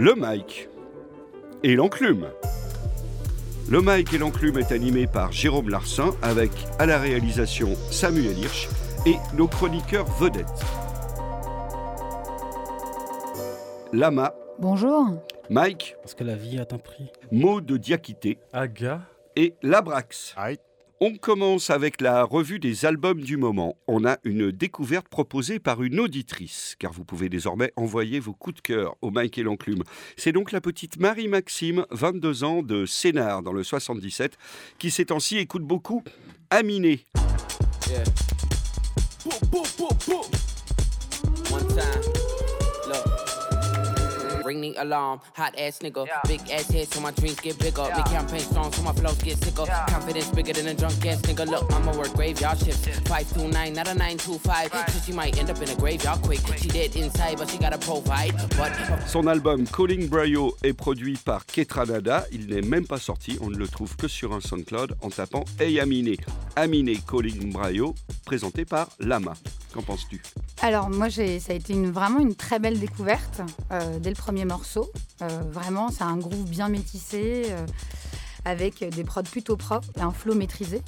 Le Mike et l'enclume. Le Mike et l'enclume est animé par Jérôme Larsin avec à la réalisation Samuel Hirsch et nos chroniqueurs vedettes. Lama. Bonjour. Mike. Parce que la vie a un prix. Mot de Diakité. Aga. Et Labrax. On commence avec la revue des albums du moment. On a une découverte proposée par une auditrice, car vous pouvez désormais envoyer vos coups de cœur au Mike et l'enclume. C'est donc la petite Marie-Maxime, 22 ans, de Sénard, dans le 77, qui ces temps-ci écoute beaucoup Aminé. Ring the alarm, hot ass nigga. Yeah. Big ass head so my dreams get bigger. Yeah. Big campaign strong so my flows get sicker. Yeah. Confidence bigger than a drunk ass nigga. Look, I'ma work graveyard shifts. 529, not a 925. Right. So she might end up in a graveyard quick. She dead inside, but she gotta provide. But... Son album Calling Bryo est produit par Ketranada. Il n'est même pas sorti. On ne le trouve que sur un SoundCloud en tapant Hey Aminé. Aminé Calling Bryo, présenté par Lama. Qu'en penses-tu? Alors moi, ça a été une, vraiment une très belle découverte euh, dès le premier morceau. Euh, vraiment, c'est un groove bien métissé, euh, avec des prods plutôt propres un flow maîtrisé.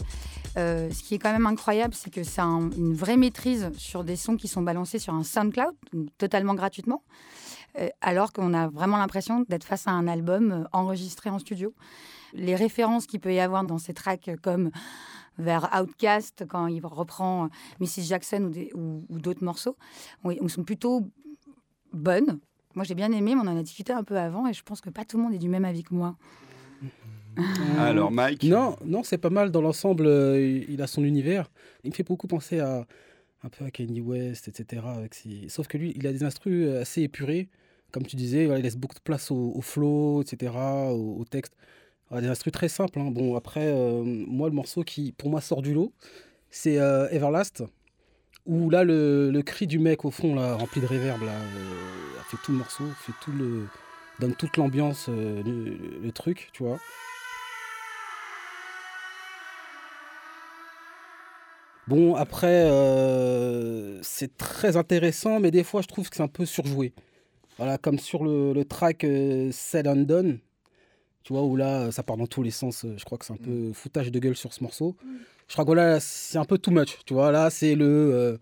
ce qui est quand même incroyable, c'est que c'est une vraie maîtrise sur des sons qui sont balancés sur un SoundCloud, totalement gratuitement, alors qu'on a vraiment l'impression d'être face à un album enregistré en studio. Les références qu'il peut y avoir dans ces tracks comme vers Outcast quand il reprend Mrs. Jackson ou, d'autres morceaux, sont plutôt bonnes. Moi, j'ai bien aimé, mais on en a discuté un peu avant et je pense que pas tout le monde est du même avis que moi. Alors, Mike Non, non c'est pas mal. Dans l'ensemble, euh, il a son univers. Il me fait beaucoup penser à un peu à Kanye West, etc. Sauf que lui, il a des instrus assez épurés. Comme tu disais, il laisse beaucoup de place au, flow, etc., au texte des instruments très simples. Hein. Bon, après, euh, moi, le morceau qui, pour moi, sort du lot, c'est euh, Everlast, où là, le, cri du mec au fond, là, rempli de réverb, là, euh, fait tout le morceau, fait tout le, donne toute l'ambiance, le, truc, tu vois. Bon, après, c'est très intéressant, mais des fois, je trouve que c'est un peu surjoué. Voilà, comme sur le, le track Said and Done, tu vois, où là, ça part dans tous les sens. Je crois que c'est un peu mm. foutage de gueule sur ce morceau. Mm. Je crois que là, c'est un peu too much. Tu vois, là, c'est le euh,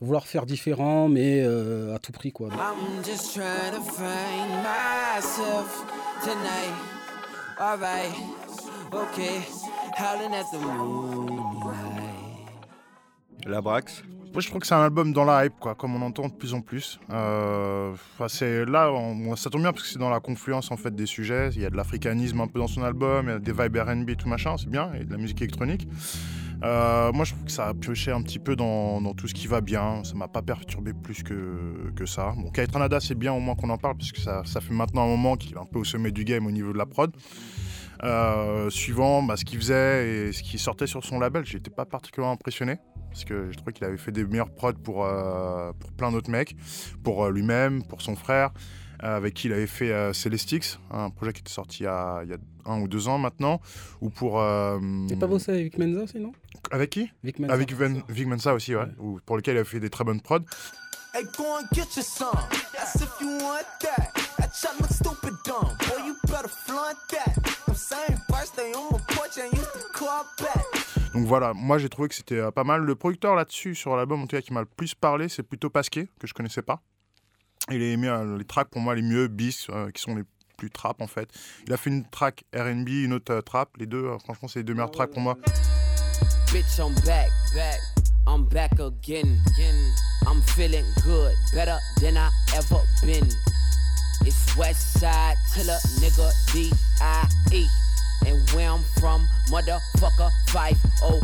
vouloir faire différent, mais euh, à tout prix, quoi. I'm just trying to find myself tonight. All right, okay, howling at the moonlight. La Brax moi, je trouve que c'est un album dans la hype, quoi, comme on entend de plus en plus. Euh, c'est là, ça tombe bien parce que c'est dans la confluence en fait des sujets. Il y a de l'africanisme un peu dans son album, il y a des vibes R&B, tout machin, c'est bien, et de la musique électronique. Euh, moi, je trouve que ça a pioché un petit peu dans, tout ce qui va bien. Ça m'a pas perturbé plus que, ça. Bon, Kaitranada, c'est bien au moins qu'on en parle, parce que ça, fait maintenant un moment qu'il est un peu au sommet du game au niveau de la prod. Euh, suivant bah, ce qu'il faisait et ce qui sortait sur son label, j'étais pas particulièrement impressionné parce que je trouvais qu'il avait fait des meilleurs prods pour, euh, pour plein d'autres mecs, pour lui-même, pour son frère, avec qui il avait fait Celestix, un projet qui était sorti il y, a, il y, a, un ou deux ans maintenant, ou pour. C'est pas bossé avec Mensa aussi, non? Avec qui? Vic Mensa. Avec Vic Mensa aussi, ouais, Ou pour lequel il a fait des très bonnes prods. Hey, go and get your son. That's if you want that. That shot look stupid dumb. Boy, you better flaunt that. I'm saying birthday on my porch and used to call back. Donc voilà, moi j'ai trouvé que c'était euh, pas mal. Le producteur là-dessus, sur l'album en tout cas qui m'a le plus parlé, c'est plutôt Pasquet, que je connaissais pas. Il mis euh, les tracks pour moi les mieux, bis, euh, qui sont les plus trap en fait. Il a fait une track RB, une autre trap. Les deux, franchement, c'est les deux meilleurs tracks pour moi. Bitch, I'm back, back. I'm back again. I'm feeling good, better than I ever been. It's West Side till a nigga D.I.E. 503.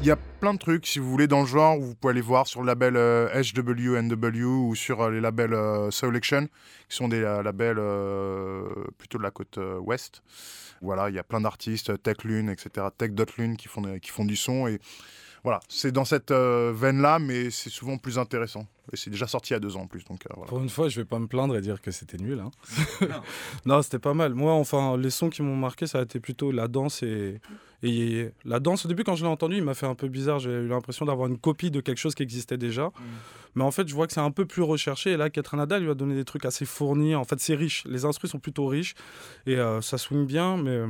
Il y a plein de trucs, si vous voulez, dans le genre, vous pouvez aller voir sur le label euh, HWNW ou sur euh, les labels euh, Selection, qui sont des labels plutôt de la côte ouest. Voilà, il y a plein d'artistes, Tech Lune, etc., Tech Lune qui font, qui font du son. Et voilà, c'est dans cette veine-là, mais c'est souvent plus intéressant. C'est déjà sorti il y a deux ans en plus. Donc, euh, Pour une fois, je vais pas me plaindre et dire que c'était nul. Hein. non, c'était pas mal. Moi, enfin, les sons qui m'ont marqué, ça a été plutôt la danse et, et la danse. Au début, quand je l'ai entendu, il m'a fait un peu bizarre. J'ai eu l'impression d'avoir une copie de quelque chose qui existait déjà. Mm. Mais en fait, je vois que c'est un peu plus recherché. Et là, Nadal lui a donné des trucs assez fournis. En fait, c'est riche. Les instruments sont plutôt riches. Et euh, ça swing bien. Mais,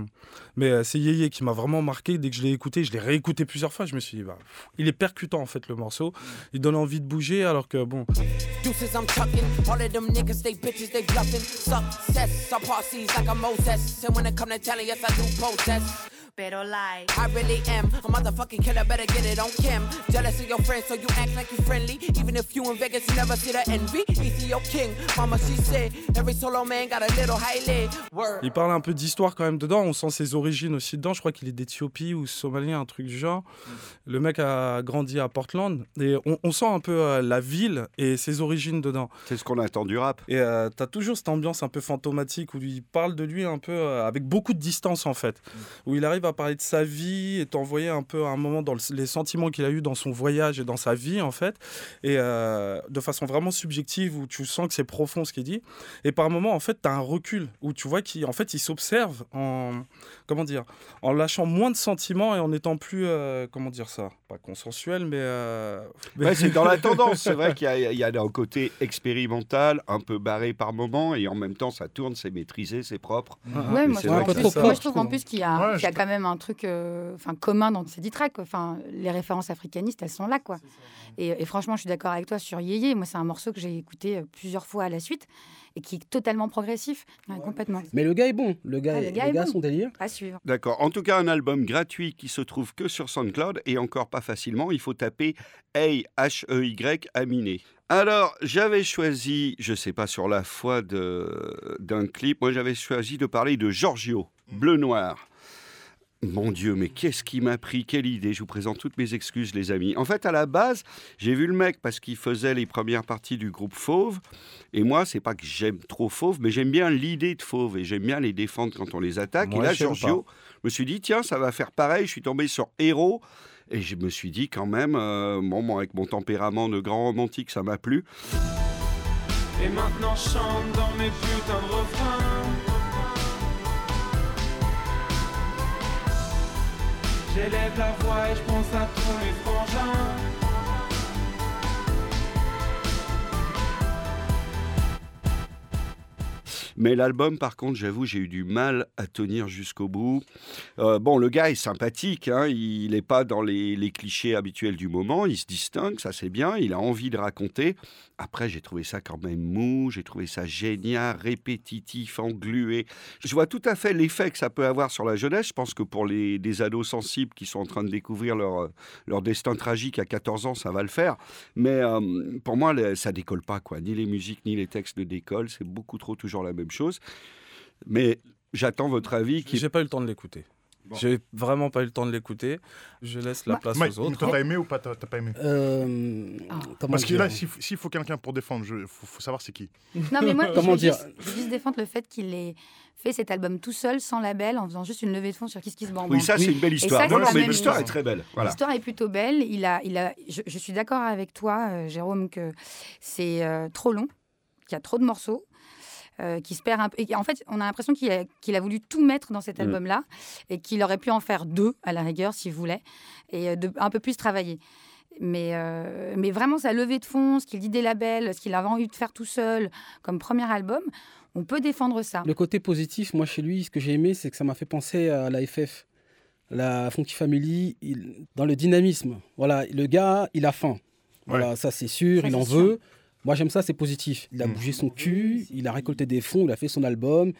mais euh, c'est Yeye qui m'a vraiment marqué. Dès que je l'ai écouté, je l'ai réécouté plusieurs fois. Je me suis dit, bah, il est percutant, en fait, le morceau. Il donne envie de bouger. Alors que, bon. Deuces, I'm chucking. All of them niggas, they bitches, they bluffing. Success, I pass these like a Moses. And when it come to telling, yes, I do protest. Really am a motherfucking killer, better get it on Kim. Jealous of your friends, so you act like you friendly. Even if you in Vegas, you never see the envy. He's your king, mama, she said. Every solo man got a little highlight. Word. Il parle un peu d'histoire quand même dedans. On sent ses origines aussi dedans. Je crois qu'il est d'Éthiopie ou somalien, un truc du genre. Le mec a grandi à Portland et on, on sent un peu euh, la ville et ses origines dedans. C'est ce qu'on attend du rap. Et euh, t'as toujours cette ambiance un peu fantomatique où il parle de lui un peu euh, avec beaucoup de distance en fait, mm. où il arrive à parler de sa vie et t'envoyer un peu à un moment dans les sentiments qu'il a eu dans son voyage et dans sa vie en fait, et euh, de façon vraiment subjective où tu sens que c'est profond ce qu'il dit. Et par moment en fait, tu as un recul où tu vois qu'il en fait, s'observe en comment dire, en lâchant moins de sentiments et en étant plus euh, comment dire ça, pas consensuel mais, euh, c'est dans la tendance. C'est vrai qu'il y, a un côté expérimental, un peu barré par moment et en même temps ça tourne, c'est maîtrisé, c'est propre. Ouais, moi, je trouve en plus qu'il y, a, y a quand même un truc euh, commun dans ces dix tracks. Enfin, les références africanistes, elles sont là, quoi. Et, franchement, je suis d'accord avec toi sur Yéyé. Moi, c'est un morceau que j'ai écouté plusieurs fois à la suite et qui est totalement progressif, complètement. Mais le gars est bon. Le gars, ah, le gars, son délire. À suivre. D'accord. En tout cas, un album gratuit qui se trouve que sur SoundCloud et encore pas facilement. Il faut taper A H E Y Aminé. Alors, j'avais choisi, je sais pas sur la foi d'un clip, moi j'avais choisi de parler de Giorgio, Bleu Noir. Mon Dieu, mais qu'est-ce qui m'a pris? Quelle idée Je vous présente toutes mes excuses, les amis. En fait, à la base, j'ai vu le mec parce qu'il faisait les premières parties du groupe Fauve. Et moi, c'est pas que j'aime trop Fauve, mais j'aime bien l'idée de Fauve et j'aime bien les défendre quand on les attaque. et là, Giorgio, je me suis dit, tiens, ça va faire pareil. Je suis tombé sur Héros. Et je me suis dit, quand même, euh, bon, avec mon tempérament de grand romantique, ça m'a plu. Et maintenant, chante dans mes putains de refrains. J'élève la voix et je pense à tous mes frangins. Mais l'album, par contre, j'avoue, j'ai eu du mal à tenir jusqu'au bout. Euh, bon, le gars est sympathique, hein, il n'est pas dans les, clichés habituels du moment, il se distingue, ça c'est bien, il a envie de raconter. Après, j'ai trouvé ça quand même mou, j'ai trouvé ça génial, répétitif, englué. Je vois tout à fait l'effet que ça peut avoir sur la jeunesse. Je pense que pour les, des ados sensibles qui sont en train de découvrir leur, leur destin tragique à 14 ans, ça va le faire. Mais euh, pour moi, ça décolle pas, quoi. Ni les musiques, ni les textes ne décollent. C'est beaucoup trop toujours la même chose. Mais j'attends votre avis. Qui... J'ai pas eu le temps de l'écouter. J'ai vraiment pas eu le temps de l'écouter. Je laisse la place aux autres. T'as aimé ou pas T'as pas aimé? Euh, ah. Parce que là, s'il faut quelqu'un pour défendre, il faut, savoir c'est qui. Non, mais moi, comment je, dire juste, je juste défendre le fait qu'il ait fait cet album tout seul, sans label, en faisant juste une levée de fonds sur Kiss Kiss Bang Oui, ça, c'est une belle histoire. non, mais l'histoire est très belle. L'histoire est plutôt belle. Il a, il a, je, suis d'accord avec toi, euh, Jérôme, que c'est euh, trop long, qu'il y a trop de morceaux. Euh, qui se perd un peu. Et en fait, on a l'impression qu'il a, voulu tout mettre dans cet mm. album-là et qu'il aurait pu en faire deux à la rigueur s'il voulait et euh, de, un peu plus travailler. Mais, euh, mais vraiment, sa levée de fonds, ce qu'il dit des labels, ce qu'il avait envie de faire tout seul comme premier album, on peut défendre ça. Le côté positif, moi, chez lui, ce que j'ai aimé, c'est que ça m'a fait penser à la FF, la Funky Family, dans le dynamisme. Voilà, le gars, il a faim. Voilà, ça c'est sûr, il en veut. Moi, j'aime ça, c'est positif. Il a mm. bougé son cul, il a récolté des fonds, il a fait son album.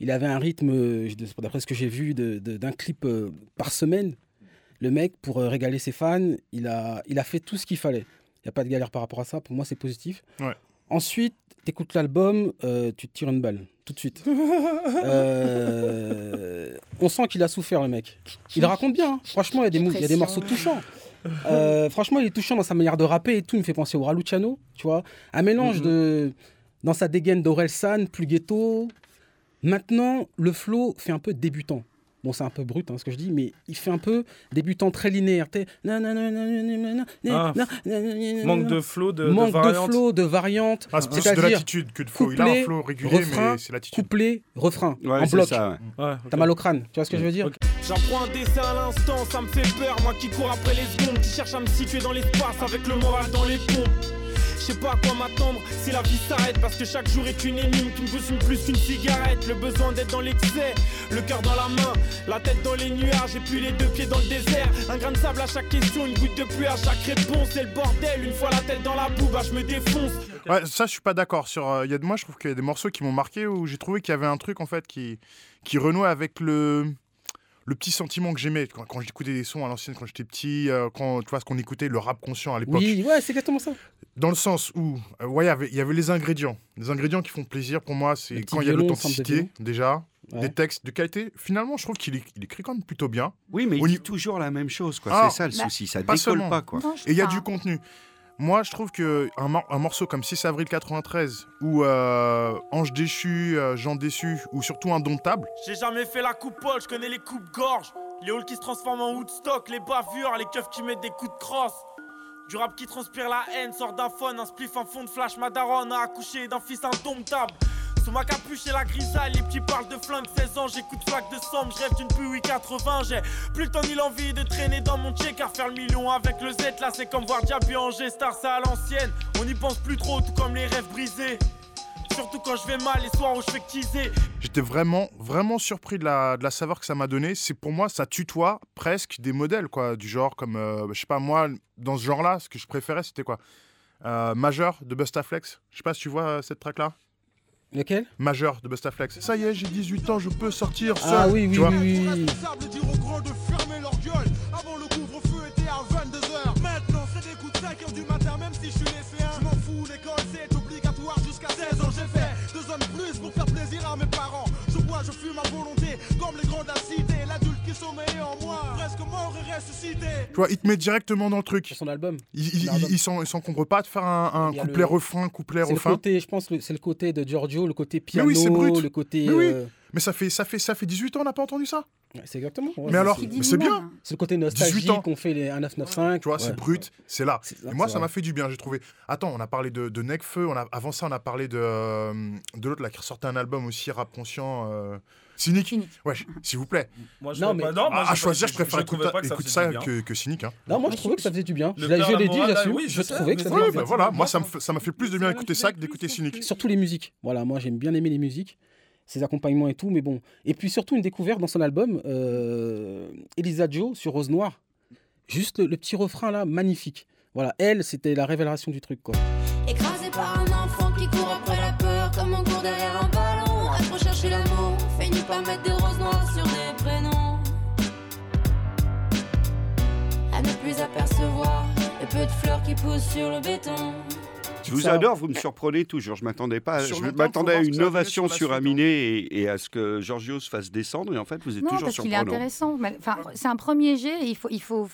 Il avait un rythme, euh, d'après ce que j'ai vu, d'un clip euh, par semaine. Le mec, pour euh, régaler ses fans, il a, il a fait tout ce qu'il fallait. Il n'y a pas de galère par rapport à ça. Pour moi, c'est positif. Ensuite, tu écoutes l'album, tu te tires une balle, tout de suite. on sent qu'il a souffert, le mec. Il raconte bien. Hein. Franchement, il y, a des, il y a des morceaux touchants. Euh, franchement, il est touchant dans sa manière de rapper et tout. Il me fait penser au Raluciano, tu vois. Un mélange mhm. de. Dans sa dégaine d'Aurel San, plus ghetto. Maintenant, le flow fait un peu débutant. Bon, c'est un peu brut hein, ce que je dis, mais il fait un peu débutant très linéaire. Manque de flow, de, Manque de variante. de flow, de variante. Ah, c'est plus de l'attitude que de flow. Il a un flow régulier, refrain, mais c'est l'attitude. Couplet, refrain, Ouais, en bloc. ça, ouais. Ouais, ok. T'as mal au crâne, tu vois ce que je veux dire Ok. J'apprends un dessin à l'instant, ça me fait peur. Moi qui cours après les secondes, qui cherche à me situer dans l'espace avec le moral dans les pompes. Je sais pas à quoi m'attendre si la vie s'arrête parce que chaque jour est une énigme qui me consume plus qu'une cigarette. Le besoin d'être dans l'excès, le cœur dans la main, la tête dans les nuages et puis les deux pieds dans le désert. Un grain de sable à chaque question, une goutte de pluie à chaque réponse. C'est le bordel, une fois la tête dans la boue, bah je me défonce. Ouais, ça, je suis pas d'accord. Sur, euh, il y a de moi, je trouve qu'il y a des morceaux qui m'ont marqué où j'ai trouvé qu'il y avait un truc en fait qui, qui renouait avec le, le petit sentiment que j'aimais quand, quand j'écoutais des sons à l'ancienne, quand j'étais petit, euh, quand tu vois ce qu'on écoutait, le rap conscient à l'époque. Oui, ouais, c'est exactement ça. Dans le sens où, euh, ouais, il y avait- il y avait les ingrédients. Les ingrédients qui font plaisir pour moi, c'est quand il y a l'authenticité déjà, Ouais. des textes de qualité. Finalement, je trouve qu'il écrit quand même plutôt bien. Oui, mais il dit toujours la même chose, quoi. Ah. c'est ça le Bah, souci, ça pas décolle seulement. pas, quoi. Non, Et il y a du contenu. Moi, je trouve que un, mor- un morceau comme 6 avril 93 ou euh, Ange déchu, euh, Jean déçu ou surtout Indomptable, J'ai jamais fait la Paul, je connais les coupes gorge. Les halls qui se transforment en Woodstock, les bavures, les keufs qui mettent des coups de crosse. Du rap qui transpire la haine, sort d'un phone, un spliff, un fond de flash, ma daronne a accouché d'un fils indomptable. Sous ma capuche et la grisaille, les petits parlent de flingue, 16 ans, j'écoute flaque de somme, je rêve d'une PUI 80, j'ai plus le temps ni l'envie de traîner dans mon check, car faire le million avec le Z, là c'est comme voir Diaby en G-Star, c'est à l'ancienne, on n'y pense plus trop, tout comme les rêves brisés. Surtout quand je vais mal, les soirs où je fais teaser. j'étais vraiment, vraiment surpris de la, de la saveur que ça m'a donné. C'est pour moi, ça tutoie presque des modèles, quoi, du genre comme, euh, je sais pas, moi, dans ce genre-là, ce que je préférais, c'était quoi Euh, Majeur de Bustaflex. Je sais pas si tu vois euh, cette track-là. Lequel? Majeur de Bustaflex. Ça y est, j'ai 18 ans, je peux sortir seul. Ah oui, tu oui, vois. oui, oui. dire aux grands de fermer leur gueule. Avant le couvre-feu était à 22h. Maintenant c'est des coups de 5h du matin, même si je suis lycéen. Je m'en fous, l'école c'est obligatoire jusqu'à 16 ans. J'ai fait deux ans de plus pour faire plaisir à mes parents. Je bois, je fume à volonté, comme les grands de la cité. L'adulte qui sommeillait en moi, presque mort et ressuscité. Tu vois, il te met directement dans le truc. Sur son album. Il, il, s'encombre pas de faire un, a le- couplet-refrain, couplet-refrain. C'est le côté, je pense, le- c'est le côté de Giorgio, le côté Mais piano, oui, c'est brut. le côté. Mais oui. euh, Mais ça fait, ça, fait, ça fait 18 ans, on n'a pas entendu ça. ouais, c'est exactement. ouais, Mais c'est- alors, mais c'est bien. C'est le côté 18 nostalgie ans. qu'on fait les 1995. Tu vois, c'est Ouais. brut, c'est là. C'est- Et moi, c'est ça m'a fait du bien, j'ai trouvé. Attends, on a parlé de, de Necfeu, on a, avant ça, on a parlé de, euh, de l'autre là qui ressortait un album aussi, rap conscient. euh, Cynique. Cynique. Ouais, s'il vous plaît. Moi, je Non, mais- pas- non, moi, à, choisir, je préfère écouter, ça écoute que, que Cynique. Hein. Non, moi je trouvais que ça faisait du bien. Le Je, l'ai- dit, j'assume. oui, je je sais, trouvais que ça c'est faisait Ouais, du bah bien. voilà, moi ça m'a fait plus de bien écouter ça que d'écouter Cynique. Surtout les musiques. Voilà, moi j'aime bien aimer les musiques, ses accompagnements et tout, mais bon. Et puis surtout une découverte dans son album, euh, Elisa Joe sur Rose Noire. Juste le, le petit refrain là, magnifique. Voilà, elle, c'était la révélation du truc quoi. Écrasé par un enfant qui court après la peur Comme on court derrière par mettre des roses noires sur des prénoms À ne plus apercevoir Le peu de fleurs qui poussent sur le béton Je vous Ça- adore, vous me surprenez toujours. Je m'attendais pas, Sur je m'attendais à une ovation sur suite, hein. Aminé et, et à ce que Giorgio se fasse descendre. Et en fait, vous êtes Non, toujours parce qu'il est surprenant. intéressant. Mais- Enfin, c'est un premier jet. Et il faut, il faut,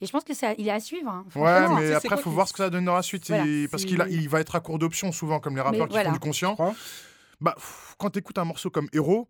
et je pense que ça, il est à suivre. hein, Ouais, mais c'est après, quoi faut voir ce que ça donne dans la suite. Voilà, et- parce qu'il a- il va être à court d'options souvent, comme les rappeurs qui voilà. font du conscient. Bah, pff, quand tu écoutes un morceau comme Héros,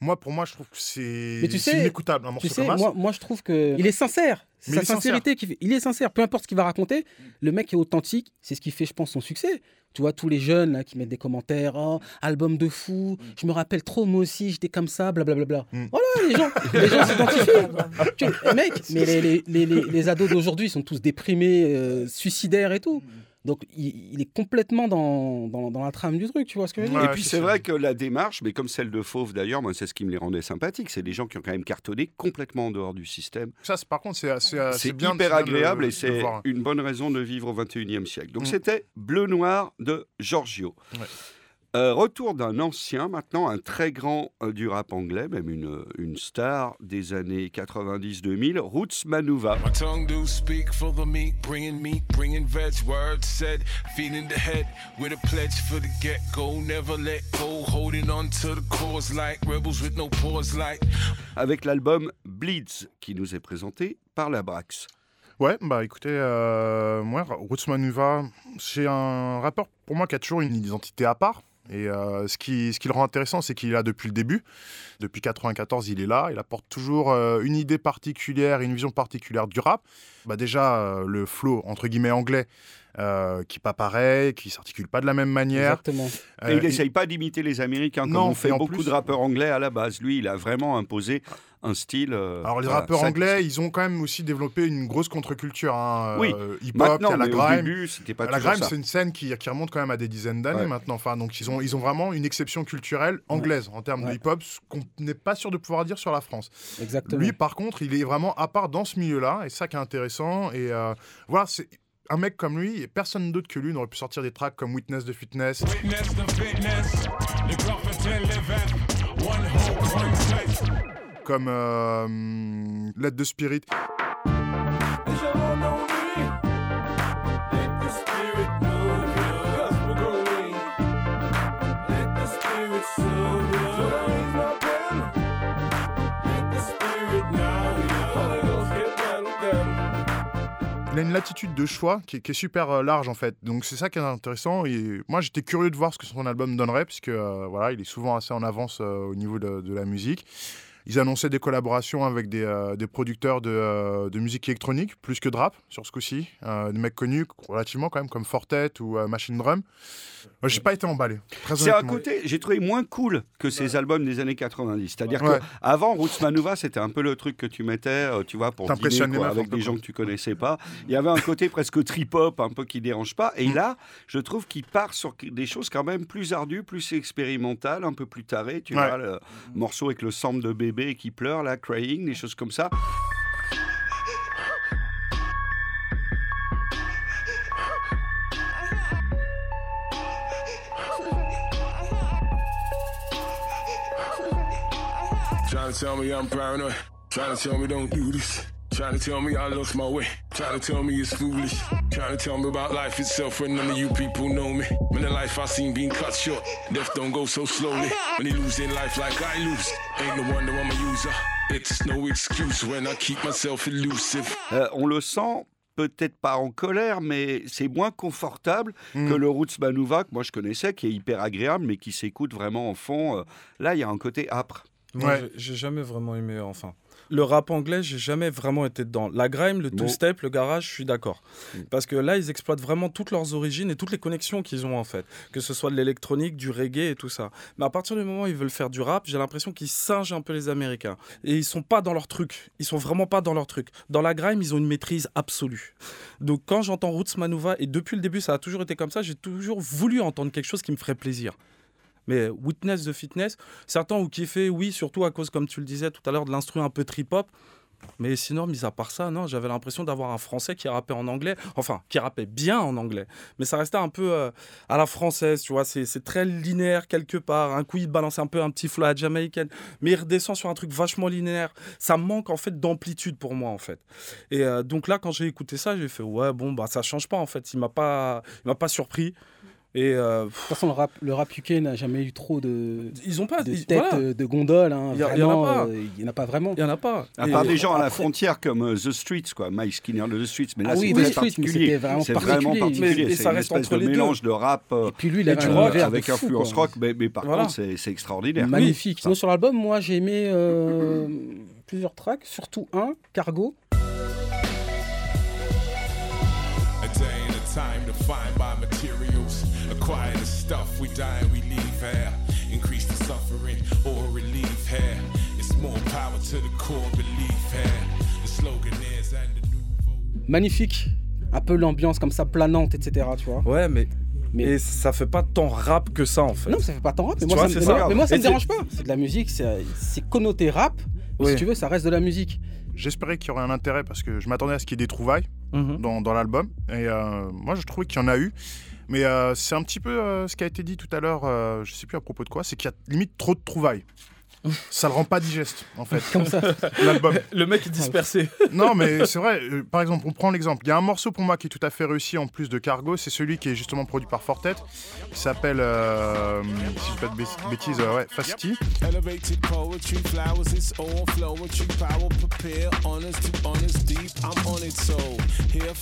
moi, pour moi, je trouve que c'est Mais tu sais- inécoutable, un morceau Tu sais, comme moi, moi je trouve que il est sincère. C'est Mais sa il est sincère. sincérité qui fait. Il est sincère. Peu importe ce qu'il va raconter, le mec est authentique. C'est ce qui fait, je pense, son succès. Tu vois, tous les jeunes là, qui mettent des commentaires, oh, album de fou, je me rappelle trop, moi aussi, j'étais comme ça, blablabla. Mm. Voilà, les gens, les gens s'identifient. Tu vois, mec, mais les, les, les, les- les ados d'aujourd'hui sont tous déprimés, euh, suicidaires et tout. Donc, il, il est complètement dans, dans, dans la trame du truc, tu vois ce que je veux dire? Ouais, et puis c'est vrai que la démarche, mais comme celle de Fauve d'ailleurs, moi c'est ce qui me les rendait sympathiques, c'est des gens qui ont quand même cartonné complètement en dehors du système. Ça, c'est- par contre, c'est c'est- C'est c'est bien hyper agréable de et c'est une bonne raison de vivre au 21e siècle. Donc Mm. c'était Bleu Noir de Giorgio. Ouais. Euh, retour d'un ancien, maintenant un très grand euh, du rap anglais, même une, une star des années 90-2000, Roots Manuva. My tongue do speak for the meek, bringing meat, bringing veg. Words said, feeding the head with a pledge for the get go. Never let go, holding on to the cause like rebels with no pause, like avec l'album Bleeds qui nous est présenté par la Brax. Ouais, bah écoutez, euh, moi, Roots Manuva, c'est un rappeur pour moi qui a toujours une identité à part. Et euh, ce, qui, ce qui le rend intéressant, c'est qu'il est là depuis le début. Depuis 94, il est là. Il apporte toujours euh, une idée particulière, une vision particulière du rap. Bah déjà, euh, le flow, entre guillemets, anglais, euh, qui n'est pas pareil, qui s'articule pas de la même manière. Exactement. Et il Euh, n'essaye pas d'imiter les Américains comme Non, on fait beaucoup plus- de rappeurs anglais à la base. Lui, il a vraiment imposé un style. euh, Alors les voilà, rappeurs ça- anglais, ils ont quand même aussi développé une grosse contre-culture. Hein. Oui. Euh, y Maintenant, a la grime. début, c'était pas la toujours grime, c'est une scène qui, qui remonte quand même à des dizaines d'années Ouais. maintenant. Enfin, donc ils ont, ils ont vraiment une exception culturelle anglaise en termes de Ouais. hip-hop, ce qu'on n'est pas sûr de pouvoir dire sur la France. Exactement. Lui, par contre, il est vraiment à part dans ce milieu-là, et c'est ça qui est intéressant. Et euh, voilà, c'est un mec comme lui, et personne d'autre que lui n'aurait pu sortir des tracks comme Witness de Fitness. Witness the comme euh, Let the Spirit. Il a une latitude de choix qui est, super euh, large en fait. Donc c'est ça qui est intéressant. Et moi j'étais curieux de voir ce que son album donnerait, puisque euh, voilà, il est souvent assez en avance euh, au niveau de la musique. Ils annonçaient des collaborations avec des, euh, des producteurs de, euh, de musique électronique, plus que de rap sur ce coup-ci. Euh, des mecs connus relativement quand même, comme Fortet ou euh, Machine Drum. Moi, j'ai pas été emballé. C'est un honnêtement. côté, j'ai trouvé moins cool que ces albums des années 90. C'est-à-dire Ouais. qu'avant, Roots Manuva, c'était un peu le truc que tu mettais, tu vois, pour dîner quoi, avec des gens que tu connaissais pas. Il y avait un côté presque trip-hop, un peu qui dérange pas. Mm. Et là, je trouve qu'il part sur des choses quand même plus ardues, plus expérimentales, un peu plus tarées. Tu Ouais. vois, le morceau avec le sample de bébé qui pleure, là, crying, des choses comme ça. Trying to tell me I'm paranoid. Trying to tell me don't do this. Trying to tell me I lost my way. Trying to tell me it's foolish. Trying to tell me about life itself when none of you people know me. When the life I seen being cut short. Death don't go so slowly. When you lose in life like I lose. Ain't no wonder I'm a user. It's no excuse when I keep myself elusive. Euh, on le sent peut-être pas en colère, mais c'est moins confortable Mm. que le Roots Manuva que moi je connaissais, qui est hyper agréable, mais qui s'écoute vraiment en fond. Euh, Là, il y a un côté âpre. Moi, Ouais. j'ai jamais vraiment aimé, enfin. Le rap anglais, j'ai jamais vraiment été dedans. La grime, le two-step, le garage, je suis d'accord. Mm. Parce que là, ils exploitent vraiment toutes leurs origines et toutes les connexions qu'ils ont en fait. Que ce soit de l'électronique, du reggae et tout ça. Mais à partir du moment où ils veulent faire du rap, j'ai l'impression qu'ils singent un peu les Américains. Et ils sont pas dans leur truc. Ils sont vraiment pas dans leur truc. Dans la grime, ils ont une maîtrise absolue. Donc quand j'entends Roots Manuva, et depuis le début, ça a toujours été comme ça, j'ai toujours voulu entendre quelque chose qui me ferait plaisir. Mais Witness de Fitness, certains ont kiffé, oui, surtout à cause, comme tu le disais tout à l'heure, de l'instru un peu trip-hop. Mais sinon, mis à part ça, non, j'avais l'impression d'avoir un Français qui rappait en anglais, enfin, qui rappait bien en anglais. Mais ça restait un peu euh, à la française, tu vois, c'est très linéaire quelque part. Un coup, il balance un peu un petit flow à la jamaïcaine, mais il redescend sur un truc vachement linéaire. Ça manque en fait d'amplitude pour moi, en fait. Et euh, donc là, quand j'ai écouté ça, j'ai fait, ouais, bon, bah ça change pas, en fait. Il m'a pas, pas surpris. Et euh, De toute façon, le rap, le rap UK n'a jamais eu trop de, ils ont pas, de ils- têtes voilà. euh, de gondole. Hein, Il y a- il y en a vraiment, pas. euh, il n'y en a pas vraiment. Il y en a pas. À Et- part des gens à la frontière comme euh, The Streets, quoi, Mike Skinner de The Streets. Mais là, Ah c'est oui, mais particulier. C'est vraiment particulier. Mais- et C'est ça une reste espèce entre de les deux. mélange de rap euh, Et puis lui, il Et avait du un avec influence rock, mais, mais par Voilà. contre, c'est c'est extraordinaire. Magnifique. Sinon, sur l'album, moi, j'ai aimé euh, plusieurs tracks, surtout un, Cargo. A day and a time to find by materials. Acquire the stuff we die and we leave here. Increase the suffering or relieve here. It's more power to the core belief here. The slogan is and the nouveau. Magnifique. Un peu l'ambiance comme ça, planante, etc. Tu vois. Ouais, mais, Mais- mais ça fait pas tant rap que ça en fait. Non, ça fait pas tant rap. Mais moi, vois, ça, me- c'est mais ça. moi- mais moi, ça Et me dérange pas. C'est de la musique, c'est connoté rap. mais Oui. Si tu veux, ça reste de la musique. J'espérais qu'il y aurait un intérêt parce que je m'attendais à ce qu'il y ait des trouvailles Mhm. dans, dans l'album. Et euh, moi, je trouvais qu'il y en a eu. Mais euh, c'est un petit peu euh, ce qui a été dit tout à l'heure, euh, je sais plus à propos de quoi, c'est qu'il y a limite trop de trouvailles. ça le rend pas digeste, en fait. Comme ça. L'album. Le mec est dispersé. Non, mais c'est vrai. euh, par exemple, on prend l'exemple. Il y a un morceau pour moi qui est tout à fait réussi en plus de Cargo. C'est celui qui est justement produit par Fortet. Il s'appelle, euh, si je dis pas de bêt- bêtises, euh, ouais, Facity. Here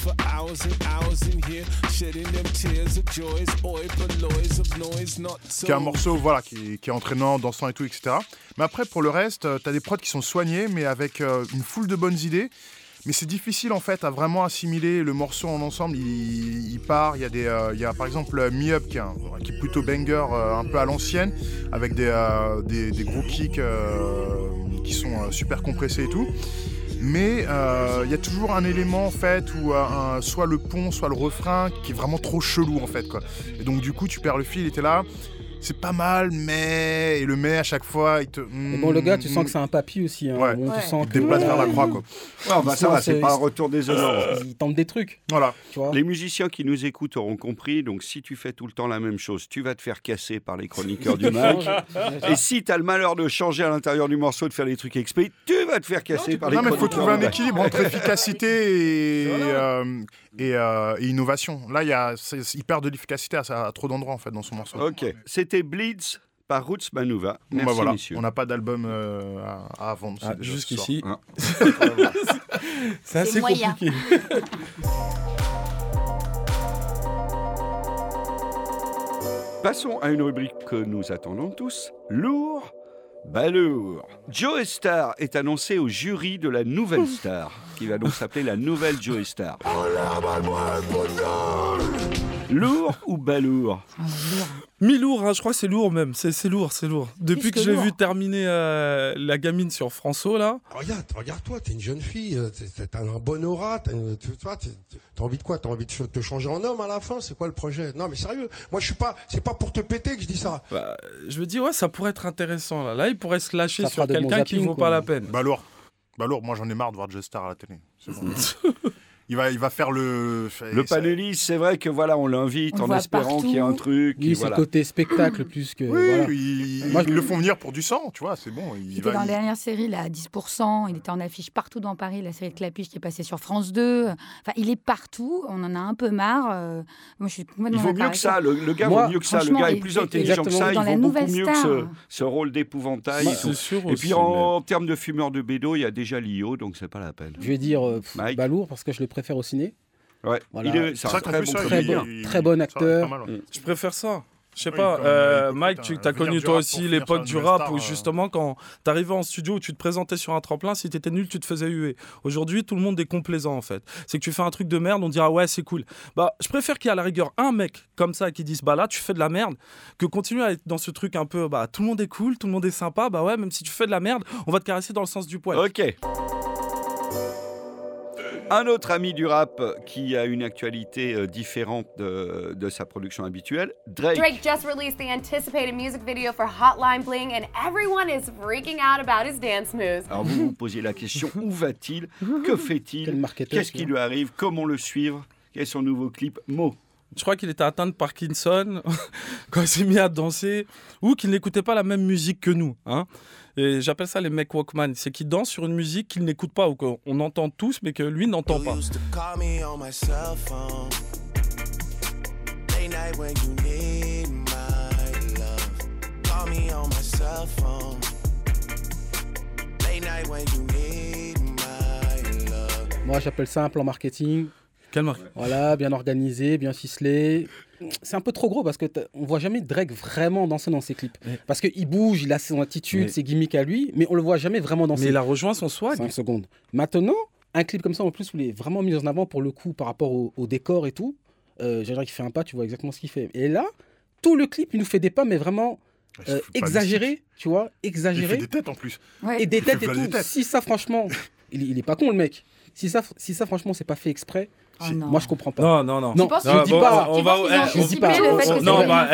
un morceau voilà, qui, est entraînant, dansant et tout, etc. Mais après, pour le reste, tu as des prods qui sont soignés, mais avec euh, une foule de bonnes idées. Mais c'est difficile en fait à vraiment assimiler le morceau en ensemble. Il, part, il y, a des, euh, il y a par exemple euh, Me Up qui est, plutôt banger, euh, un peu à l'ancienne, avec des, euh, des, gros kicks euh, qui sont euh, super compressés et tout. Mais euh, il y a toujours un élément en fait où euh, soit le pont, soit le refrain qui est vraiment trop chelou en fait. Et donc du coup tu perds le fil, il était là. C'est pas mal, mais et le mais à chaque fois il te. Mais bon, le gars, tu sens que c'est un papy aussi. Hein. Ouais. Bon, Ouais. tu sens que. déplace vers la croix quoi. Ouais, bah, ça va, c'est pas un retour des honneurs. Il tente des trucs, Voilà. tu vois. Les musiciens qui nous écoutent auront compris, donc si tu fais tout le temps la même chose, tu vas te faire casser par les chroniqueurs du Mac. Et si tu as le malheur de changer à l'intérieur du morceau, de faire des trucs exprès, tu vas te faire casser par les Non mais il faut chroniqueurs trouver un équilibre entre efficacité et, euh, et, euh, et innovation. Là il y a, il perd de l'efficacité à, à trop d'endroits en fait dans son morceau. Ok, c'était Bleeds par Roots Manuva. Merci bah, voilà. messieurs. On n'a pas d'album euh, à, à vendre. Ah, Jusqu'ici, c'est assez moyen. compliqué. Passons à une rubrique que nous attendons tous. Lourd, balourd. Joe Star est annoncé au jury de la nouvelle star, qui va donc s'appeler la nouvelle Joe Star. Lourd ou balourd? Mi-lourd, hein, je crois que c'est lourd même. C'est c'est lourd, c'est lourd. Depuis que, que j'ai vu terminer euh, la gamine sur François, là, Regarde, regarde-toi, t'es une jeune fille, euh, t'as un bon aura, t'as une- tu vois, t'es- t'as envie de quoi? T'as envie de te changer en homme à la fin? C'est quoi le projet? Non mais sérieux, moi je suis pas, c'est pas pour te péter que je dis ça. bah, je me dis, ouais, ça pourrait être intéressant. Là, là il pourrait se lâcher Ça sur quelqu'un qui zappings, vaut pas la peine. Bah lourd. Bah lourd, moi j'en ai marre de voir Joe Star à la télé. Il, va, il va faire le... Le panéliste, c'est vrai que voilà, on l'invite en espérant qu'il y ait un truc. et Lui, c'est voilà. côté spectacle plus que. Oui, voilà. ils, Moi, je- ils le font venir pour du sang, tu vois, c'est bon. Il Il était dans la il- dernière série, là, à 10%. Il était en affiche partout dans Paris, la série de Clapiche qui est passée sur France 2. Enfin, il est partout. On en a un peu marre. Euh, moi, je suis complètement Il vaut mieux que ça, le, le gars Moi, vaut mieux que ça, le gars est plus intelligent que ça, il vaut beaucoup mieux que ce, ce rôle d'épouvantail. Bah, et tout. c'est sûr Et aussi, puis en, termes de fumeur de bédo, il y a déjà Lio, donc c'est pas la peine. Je vais dire euh, balourd parce que je le préfère au ciné. Ouais, Voilà. il est, c'est un très bon ça, très bon. il- très bon acteur. mal, ouais. Je préfère ça. Je sais Oui, pas, euh, Mike, tu as connu toi aussi l'époque du rap star, où justement quand t'arrivais en studio où tu te présentais sur un tremplin, si t'étais nul, tu te faisais huer. Aujourd'hui, tout le monde est complaisant en fait. C'est que tu fais un truc de merde, on dira ouais, c'est cool. Bah, je préfère qu'il y ait à la rigueur un mec comme ça qui dise bah là, tu fais de la merde, que continuer à être dans ce truc un peu bah tout le monde est cool, tout le monde est sympa, bah ouais, même si tu fais de la merde, on va te caresser dans le sens du poil. Ok. Un autre ami du rap qui a une actualité euh, différente de, de sa production habituelle, Drake. Drake just released the anticipated music video for Hotline Bling, and everyone is freaking out about his dance moves. Alors vous vous posiez la question, où va-t-il? Que fait-il? Qu'est-ce qui lui arrive? Comment le suivre? Quel est son nouveau clip? Mo. Je crois qu'il était atteint de Parkinson quand il s'est mis à danser ou qu'il n'écoutait pas la même musique que nous. Hein. Et j'appelle ça les mecs Walkman. C'est qu'ils dansent sur une musique qu'ils n'écoutent pas ou qu'on entend tous mais que lui n'entend pas. Moi, j'appelle ça un plan marketing. Quelle marque Voilà, bien organisé, bien ficelé. C'est un peu trop gros parce que on voit jamais Drake vraiment danser dans ses clips. Mais- Parce qu'il bouge, il a son attitude, Mais- ses gimmicks à lui, mais on le voit jamais vraiment danser. Mais il a rejoint son swag. 5 secondes. Maintenant, un clip comme ça, en plus, où il est vraiment mis en avant pour le coup par rapport au, au décor et tout. Euh, J'aimerais qu'il fait un pas, tu vois exactement ce qu'il fait. Et là, tout le clip, il nous fait des pas, mais vraiment Il euh, exagérés, tu vois, Il fait exagérés. des têtes en plus. Ouais. Et des têtes et tout. têtes. Si ça, franchement, il, il est pas con, le mec. Si ça, si ça franchement, c'est pas fait exprès, Oh non. Moi, je comprends pas. Non, non, non. Je Non, dis bon, pas. on va- penses eh, je dis pas. non, bah,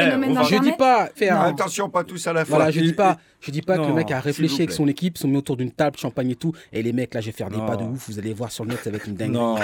Je dis pas faire. Attention, pas tous à la fois. Voilà, je dis pas, je dis pas que le mec a réfléchi avec son équipe, sont mis autour d'une table, champagne et tout, et les mecs là, je vais faire des pas de ouf, vous allez voir sur le net, ça va être une dinguerie. Non,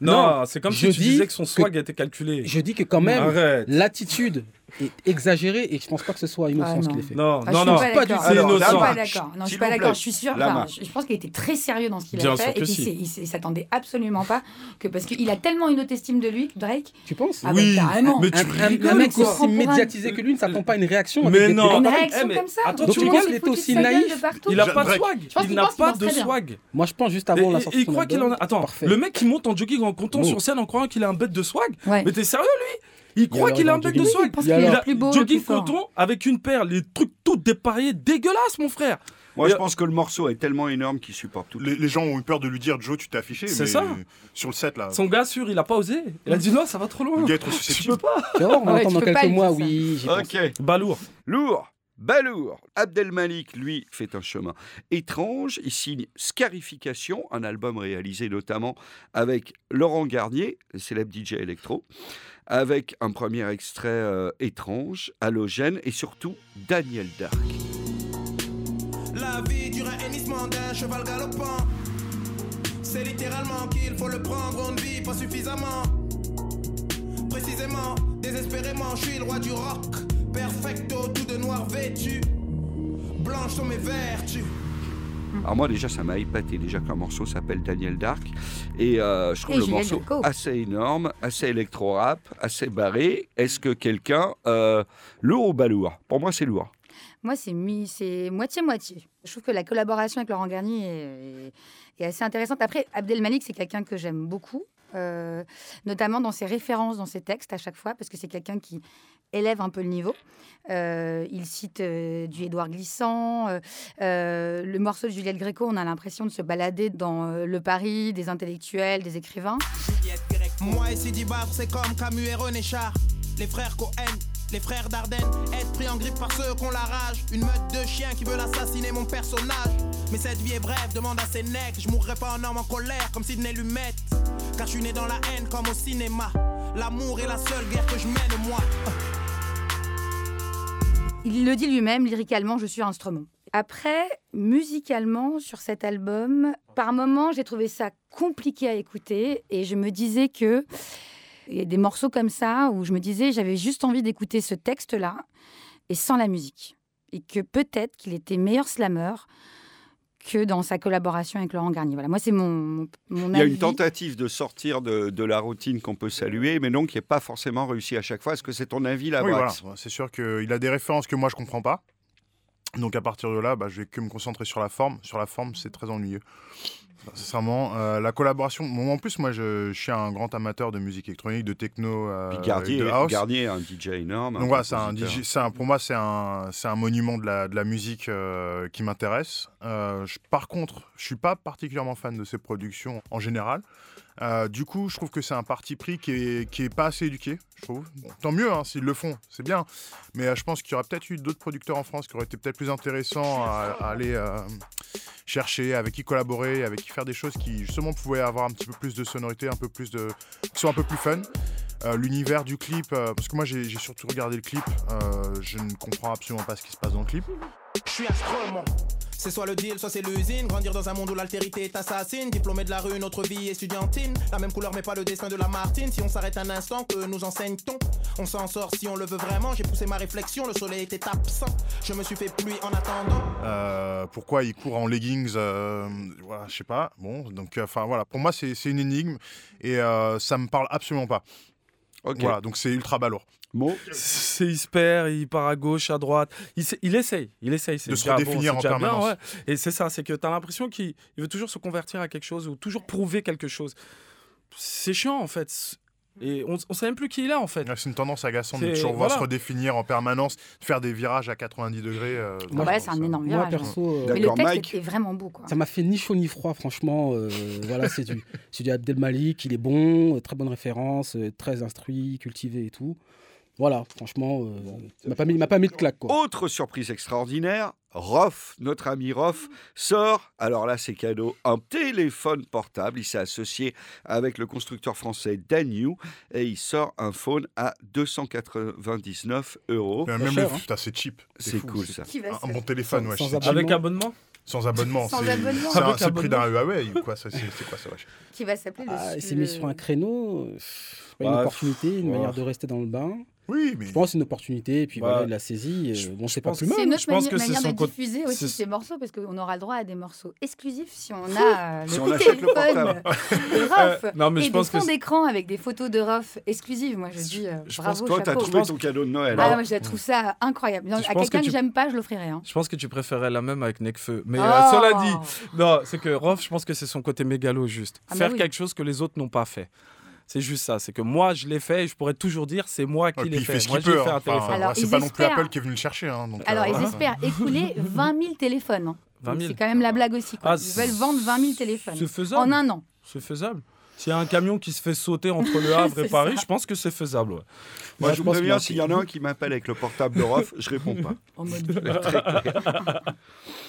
Non, c'est comme je si tu dis disais que son swag était calculé. Je dis que quand même, l'attitude est exagérée et je pense pas que ce soit innocent Ah, ce non. qu'il a fait. Non, Ah, non, je non. suis pas pas du d'accord. tout. C'est Je suis innocent. pas d'accord. Non, je suis pas d'accord. Je suis enfin, main. je pense qu'il était très sérieux dans ce qu'il a sûr fait et qu'il s'attendait absolument pas que parce qu'il a tellement une haute estime de lui, Drake. Tu penses Ah bah, Oui, carrément. mais tu un, rigoles un mec quoi aussi médiatisé que lui ne s'attend pas à une réaction. Mais avec des non. Une réaction Eh, mais comme ça. attends, tout tu penses qu'il de aussi naïf. Il a Jeanne pas de swag. Il n'a pas de swag. Moi, je pense juste avant la sortie il croit qu'il en a. Attends, le mec qui monte en jogging en comptant sur scène en croyant qu'il a un bête de swag. Mais t'es sérieux lui? Il croit qu'il a un le bec de swag. Il est le jogging coton avec une paire, les trucs tout dépareillés, dégueulasse mon frère. Moi, je pense que le morceau est tellement énorme qu'il supporte tout. Les, les gens ont eu peur de lui dire Joe, tu t'es affiché. C'est ça. Sur le set là. Son gars sûr, il a pas osé. Il a dit non, ça va trop loin. Le gars est trop Je susceptible. peux pas. Tu vas voir, on va pas quelques mois, oui. Ok. Balourd. Lourd, balourd. Abdelmalik, lui, fait un chemin étrange. Il signe Scarification, un album réalisé notamment avec Laurent Garnier, le célèbre DJ électro, avec un premier extrait euh, étrange, halogène, et surtout Daniel Dark. La vie dure un hennissement d'un cheval galopant. C'est littéralement qu'il faut le prendre, on ne vit pas suffisamment. Précisément, désespérément, je suis le roi du rock. Perfecto, tout de noir vêtu. Blanches sont mes vertus. Alors moi déjà ça m'a épaté déjà qu'un morceau s'appelle Daniel Dark et euh, je trouve Et le morceau assez énorme, assez électro-rap, assez barré. Est-ce que quelqu'un euh, lourd ou balourd? Pour moi c'est lourd. Moi, c'est moitié-moitié. Je trouve que la collaboration avec Laurent Garnier est, assez intéressante. Après, Abdelmalik, c'est quelqu'un que j'aime beaucoup, euh, notamment dans ses références, dans ses textes à chaque fois, parce que c'est quelqu'un qui élève un peu le niveau. Euh, il cite euh, du Édouard Glissant. le morceau de Juliette Gréco, on a l'impression de se balader dans le Paris des intellectuels, des écrivains. Moi et Sidi c'est comme Camus et René Char. Les frères Cohen, les frères Dardenne. Être pris en grippe par ceux qu'on la rage. Une meute de chiens qui veulent assassiner mon personnage. Mais cette vie est brève, demande à ses necks. Je mourrai pas en homme en colère comme Sidney Lumet. Car je suis né dans la haine comme au cinéma. L'amour est la seule guerre que je mène, moi. Il le dit lui-même, lyricalement, je suis un instrument. Après, musicalement, sur cet album, par moments, j'ai trouvé ça compliqué à écouter et je me disais que il y a des morceaux comme ça où je me disais j'avais juste envie d'écouter ce texte-là et sans la musique. Et que peut-être qu'il était meilleur slammer que dans sa collaboration avec Laurent Garnier. Voilà, moi c'est mon, mon, mon Il y a avis. une tentative de sortir de, de la routine qu'on peut saluer, mais non qui n'est pas forcément réussi à chaque fois. Est-ce que c'est ton avis là Oui, voilà. C'est sûr qu'il a des références que moi je comprends pas. Donc à partir de là, bah, je vais que me concentrer sur la forme. Sur la forme, c'est très ennuyeux. Sincèrement, euh, la collaboration. Bon, en plus, moi, je, je suis un grand amateur de musique électronique, de techno, euh, Puis de house. Garnier est un DJ énorme. Donc voilà, un. DJ, un- pour moi, c'est un, un monument de la, de la musique euh, qui m'intéresse. Euh, par contre, je suis pas particulièrement fan de ses productions en général. Euh, du coup, je trouve que c'est un parti pris qui est, pas assez éduqué, je trouve. Tant mieux, hein, s'ils le font, c'est bien. Mais euh, je pense qu'il y aurait peut-être eu d'autres producteurs en France qui auraient été peut-être plus intéressants à, aller euh, chercher, avec qui collaborer, avec qui faire des choses qui justement pouvaient avoir un petit peu plus de sonorité, un peu plus de, qui sont un peu plus fun. L'univers du clip, parce que moi j'ai surtout regardé le clip, je ne comprends absolument pas ce qui se passe dans le clip. Je suis. C'est soit le deal, soit c'est l'usine. Grandir dans un monde où l'altérité est assassine. Diplômé de la rue, notre vie estudiantine. La même couleur, mais pas le destin de la Martine. Si on s'arrête un instant, que nous enseigne-t-on? On s'en sort si on le veut vraiment. J'ai poussé ma réflexion, le soleil était absent. Je me suis fait pluie en attendant. Euh, pourquoi il court en leggings euh, Voilà, je sais pas. Bon, donc euh, enfin voilà, pour moi c'est c'est une énigme et euh, ça me parle absolument pas. Voilà, donc c'est ultra balourd. Mot C'est il se perd, il part à gauche, à droite. Il, sait- il essaye, il essaye. c'est De se bon, redéfinir en bien, permanence. ouais. Et c'est ça, c'est que tu as l'impression qu'il il veut toujours se convertir à quelque chose ou toujours prouver quelque chose. C'est chiant en fait. Et on, on sait même plus qui il est en fait. C'est une tendance agaçante de toujours voir voilà. se redéfinir en permanence, de faire des virages à 90 degrés. euh, ouais, c'est un ça- énorme Moi, virage. perso, euh, Mais le texte Mike. est vraiment beau. Quoi. Ça m'a fait ni chaud ni froid, franchement. euh, voilà, c'est du, c'est du Abdelmalik, il est bon, euh, très bonne référence, euh, très instruit, cultivé et tout. Voilà, franchement, euh, il m'a pas mis, il m'a pas mis de claque quoi. Autre surprise extraordinaire, Roff, notre ami Roff, sort, alors là c'est cadeau, un téléphone portable. Il s'est associé avec le constructeur français Danyu et il sort un phone à 299 euros. Mais Même le, putain, c'est cheap. C'est fou, cool ça. Un, bon téléphone, Sans- ouais. sans. Avec abonnement Sans abonnement. Sans c'est- abonnement. C'est le prix d'un. Huawei ou quoi ça, C'est c'est quoi ça wesh Qui va s'appeler le. Ah, il s'est mis sur un créneau. euh, pas une Bah, opportunité, une manière de rester dans le bain. Oui, mais. Je pense que c'est une opportunité, et puis Bah, voilà, il l'a saisi. euh, je- bon, je c'est pas plus que mal. C'est une autre Je pense mani- que c'est manière de diffuser aussi c'est- ces morceaux parce qu'on aura le droit à des morceaux exclusifs si on a euh, Si le on achète le téléphone de Rof Euh, non, mais et je pense des que fonds c'est- d'écran avec des photos de Rof exclusives. Moi, je dis euh, je bravo, pense Toi, t'as chapeau. trouvé ton cadeau de Noël. Ah, hein. moi, je trouve ça incroyable. Je à pense quelqu'un que que, tu- j'aime pas, je l'offrirai. Hein. Je pense que tu préférais la même avec Nekfeu. Mais euh, Oh. cela dit, non, c'est que Rof, je pense que c'est son côté mégalo juste. Ah Faire quelque chose que les autres n'ont pas fait. C'est juste ça. C'est que moi, je l'ai fait et je pourrais toujours dire c'est moi qui Ouais, l'ai fait fait. ce Moi, peut. fait hein. un Enfin, téléphone. Alors, ouais, c'est ils pas non plus espèrent- Apple qui est venu le chercher. hein, donc, Alors, euh, ils espèrent écouler 20 000 téléphones. hein. 20 Donc, 000. C'est quand même la blague aussi. Quoi. Ah, Ils veulent vendre 20 000 téléphones C'est faisable. en un an. C'est faisable. S'il y a un camion qui se fait sauter entre Le Havre et Paris, ça. je pense que c'est faisable. ouais. Moi, Ouais, je vous préviens, s'il y en a un qui m'appelle avec le portable de Rof, je réponds pas. En mode.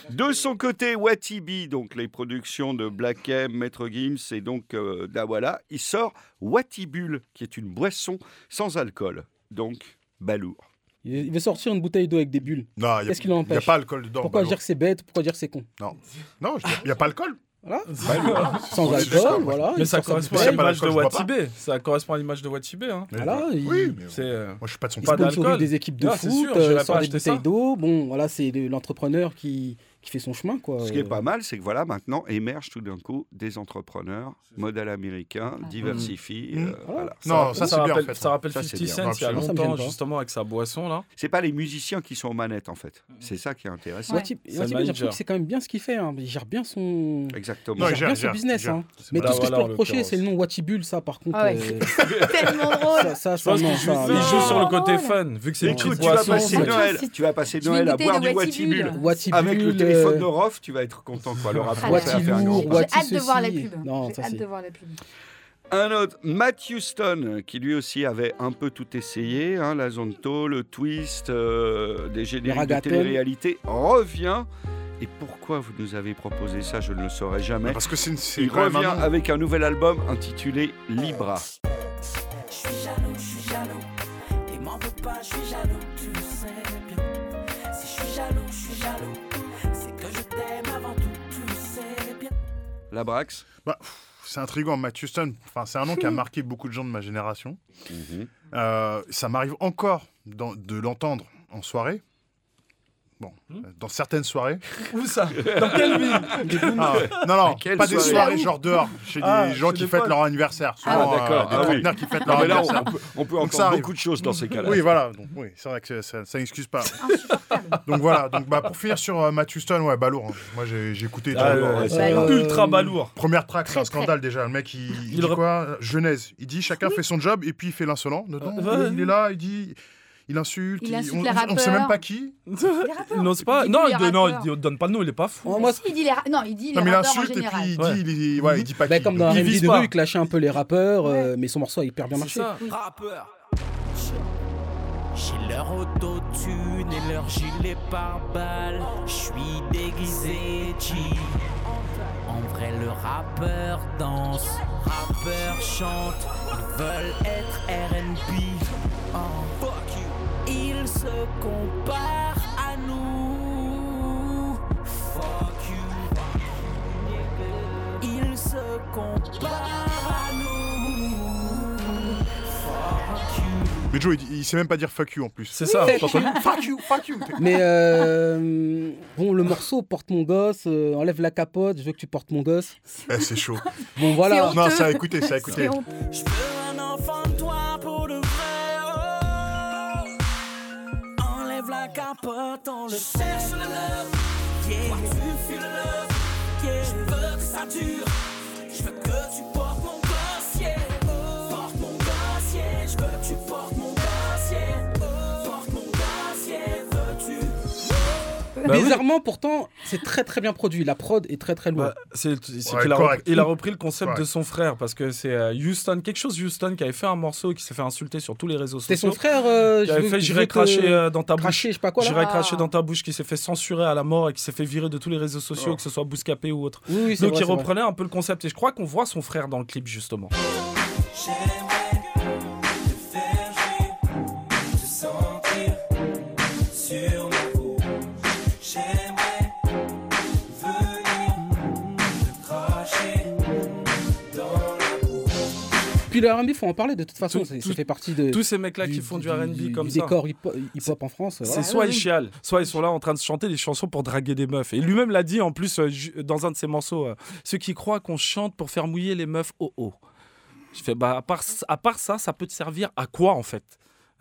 De son côté, Watibi, donc les productions de Black M, Maître Gims et donc euh, Dawala, il sort Watibule, qui est une boisson sans alcool, donc balourd. Il veut sortir une bouteille d'eau avec des bulles. Non, il y a- Qu'est-ce qui il n'y a pas alcool dedans. Pourquoi bah, dire que c'est bête Pourquoi dire que c'est con Non, non, il n'y a pas alcool. Voilà. Bah, Sans on est alcool, voilà. Mais ça correspond à l'image de. Watibé. Ça correspond à l'image de Watibé. Hein. Mais Voilà, il- Oui, mais euh, moi je suis pas de son Il Pas d'alcool. des équipes de Ah, foot, sûr, euh, sort des bouteilles d'eau. Bon, voilà, c'est le- l'entrepreneur qui, qui fait son chemin, quoi. Ce qui est Euh, pas mal, c'est que voilà, maintenant émergent tout d'un coup des entrepreneurs, modèle américain, diversifient. Mm. euh, voilà. Non, ça, c'est bien, en rappelle, fait. ça rappelle Ça, c'est 50 bien. Cent il y a longtemps, justement, avec sa boisson là. C'est pas les musiciens qui sont aux manettes, en fait. C'est ça qui est intéressant. Ouais. Watib- C'est quand même bien ce qu'il fait. hein. Il gère bien son. Exactement. Non, il gère bien son business. hein. Mais tout ce que je peux reprocher, c'est le nom Watibule, ça, par contre. Ah ouais. euh, Tellement drôle. ça, il joue sur le côté fun, vu que c'est une petite tu vas boisson. tu vas passer Noël à boire du. Watibule, Avec le téléphone euh, Rof, tu vas être content. Quoi. Le rapport, faire un grand- J'ai hâte de voir la pub. Non, J'ai ça, hâte de voir la pub. Un autre, Matt Houston, qui lui aussi avait un peu tout essayé, hein, la Zonto, le twist, euh, des génériques de télé-réalité, revient. Et pourquoi vous nous avez proposé ça, je ne le saurais jamais. Parce que c'est une- c'est Il revient un avec un nouvel album intitulé Libra. Je suis jaloux, je suis jaloux. Et m'en veux pas, je suis jaloux, La Brax Bah, c'est intriguant, Matt Houston. Enfin, c'est un nom qui a marqué beaucoup de gens de ma génération. Mhm. Euh, ça m'arrive encore de l'entendre en soirée. Bon, Hmm. euh, dans certaines soirées. Où ça? Dans quelle ville? Ah, non, non, pas des soirée? soirées genre dehors, chez Ah, des gens chez qui des fêtent leur anniversaire. Ah, Souvent, euh, d'accord. des Ah, oui. trentenaires qui fêtent Non, leur mais là, on, anniversaire. on peut, on peut Donc ça entendre arrive. beaucoup de choses dans ces cas-là. Oui, voilà. Donc, oui, c'est vrai que ça, ça n'excuse pas. donc voilà. Donc bah, pour finir sur euh, Matt Houston, ouais, balourd. hein. Moi j'ai j'ai écouté. Ah, ouais, Euh, ultra balourd. Première track, c'est un scandale déjà. Le mec, il, il Il dit quoi? Genèse. Il dit chacun fait son job et puis il fait l'insolent. dedans. Euh. Il est là, il dit, il insulte. Il insulte on, les on- on sait même pas qui. Il n'ose pas. Il dit Non, il, non, il dit- donne pas le nom, il est pas fou. Moi, Il dit les ra- Non, il dit Non les mais il en insulte et puis il dit, Ouais. il, est- ouais, il dit pas Bah, qui. comme dans Il de rue, il clashait un peu les rappeurs, euh, mais son morceau a hyper bien marché. ça. Rappeur. J'ai leur autotune et leur gilet pare-balles. Je suis déguisé G. En vrai, le rappeur danse, rappeur chante. Ils veulent être RB. Oh, fuck you. Ils se comparent à nous. Fuck you. Ils se comparent à nous. Fuck you. Mais Joe, il, il sait même pas dire fuck you en plus. C'est ça. fuck you, fuck you. Mais euh, bon, le morceau porte mon gosse, euh, enlève la capote, je veux que tu portes mon gosse. Eh, c'est chaud. Bon voilà. Non, ça a écouté, ça a écouté. Je capote, on le cherche le love. Yeah, tu fuis le love. Yeah, je veux que ça dure. Je veux que tu portes mon Bah oui. Bizarrement, pourtant, c'est très très bien produit. La prod est très très lourde. Bah, c'est c'est Ouais, qu'il a, correct. repris, il a repris le concept Correct. de son frère parce que c'est euh, Houston, quelque chose Houston qui avait fait un morceau et qui s'est fait insulter sur tous les réseaux sociaux. C'était son frère. euh, qui avait fait J'irai te- cracher euh, dans ta cracher, bouche. je sais pas quoi, là. J'irai Ah. cracher dans ta bouche qui s'est fait censurer à la mort et qui s'est fait virer de tous les réseaux sociaux, Oh. que ce soit Bouscapé ou autre. Oui, oui, c'est Donc vrai, il vrai. reprenait un peu le concept et je crois qu'on voit son frère dans le clip justement. Puis le R&B, faut en parler de toute façon. Tout- c'est- tout- ça fait partie de tous ces mecs-là qui font du R&B comme ça. décor hip-hop hip-hop en France. C'est voilà. soit ils chialent, soit ils sont là en train de chanter des chansons pour draguer des meufs. Et lui-même l'a dit en plus euh, dans un de ses morceaux euh, ceux qui croient qu'on chante pour faire mouiller les meufs au haut. Je fais bah à part, à part ça, ça peut te servir à quoi en fait?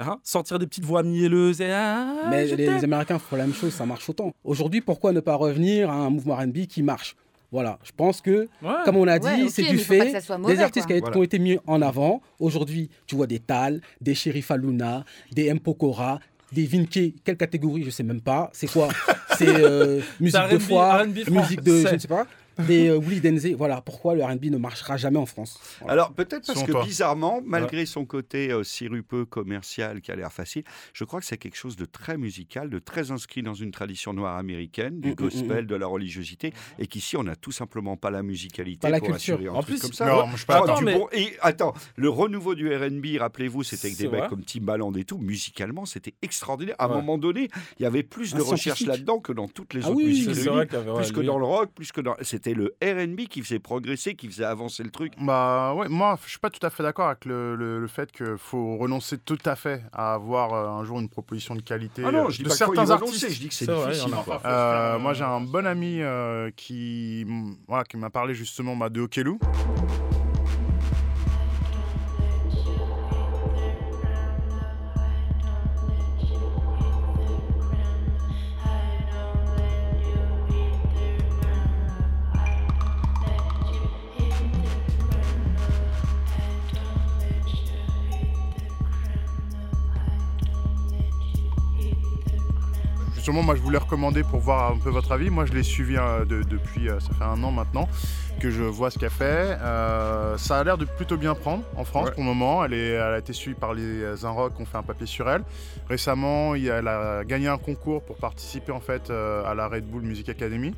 Hein? Sortir des petites voix mielleuses et ah, Mais les, les Américains font la même chose, ça marche autant. Aujourd'hui, pourquoi ne pas revenir à un mouvement R&B qui marche? Voilà, je pense que, comme on a dit, Ouais, c'est du fait mauvais, des artistes quoi. qui, a- Voilà. qui ont été mis en avant. Aujourd'hui, tu vois des Tal, des Sheriff Aluna, des M. Pokora, des Vinke, quelle catégorie, je sais même pas. C'est quoi? C'est euh, musique de R&B, foi, R&B musique de, je ne sais pas. Des euh, Willy Denze, voilà pourquoi le R&B ne marchera jamais en France. Voilà. Alors peut-être parce que toi. bizarrement, malgré son côté euh, sirupeux, commercial, qui a l'air facile, je crois que c'est quelque chose de très musical, de très inscrit dans une tradition noire américaine, du Mm, mm, gospel, mm. de la religiosité, et qu'ici on n'a tout simplement pas la musicalité Pas la pour culture. assurer un En truc plus, comme ça. non, je Attends, du mais- bon- et attends, le renouveau du R&B, rappelez-vous, c'était avec des mecs comme Timbaland et tout, musicalement c'était extraordinaire. À un moment donné, il y avait plus Un de recherche là-dedans que dans toutes les Ah autres oui, musiques vrai lui, plus que dans le rock, plus que dans. C'était le R&B qui faisait progresser, qui faisait avancer le truc. Bah ouais, moi je suis pas tout à fait d'accord avec le, le- le fait qu'il faut renoncer tout à fait à avoir euh, un jour une proposition de qualité Ah non, euh, je dis pas certains renoncer, artistes. je dis que c'est vrai, difficile. quoi. Euh, moi j'ai un bon ami euh, qui, voilà, qui m'a parlé justement bah, de Okelou. Justement, moi je voulais recommander pour voir un peu votre avis. Moi je l'ai suivi euh, de- depuis, euh, ça fait un an maintenant que je vois ce qu'elle fait. Euh, ça a l'air de plutôt bien prendre en France Ouais. pour le moment. Elle, est, elle a été suivie par les Inrock qui ont fait un papier sur elle. Récemment, il y a- elle a gagné un concours pour participer en fait euh, à la Red Bull Music Academy.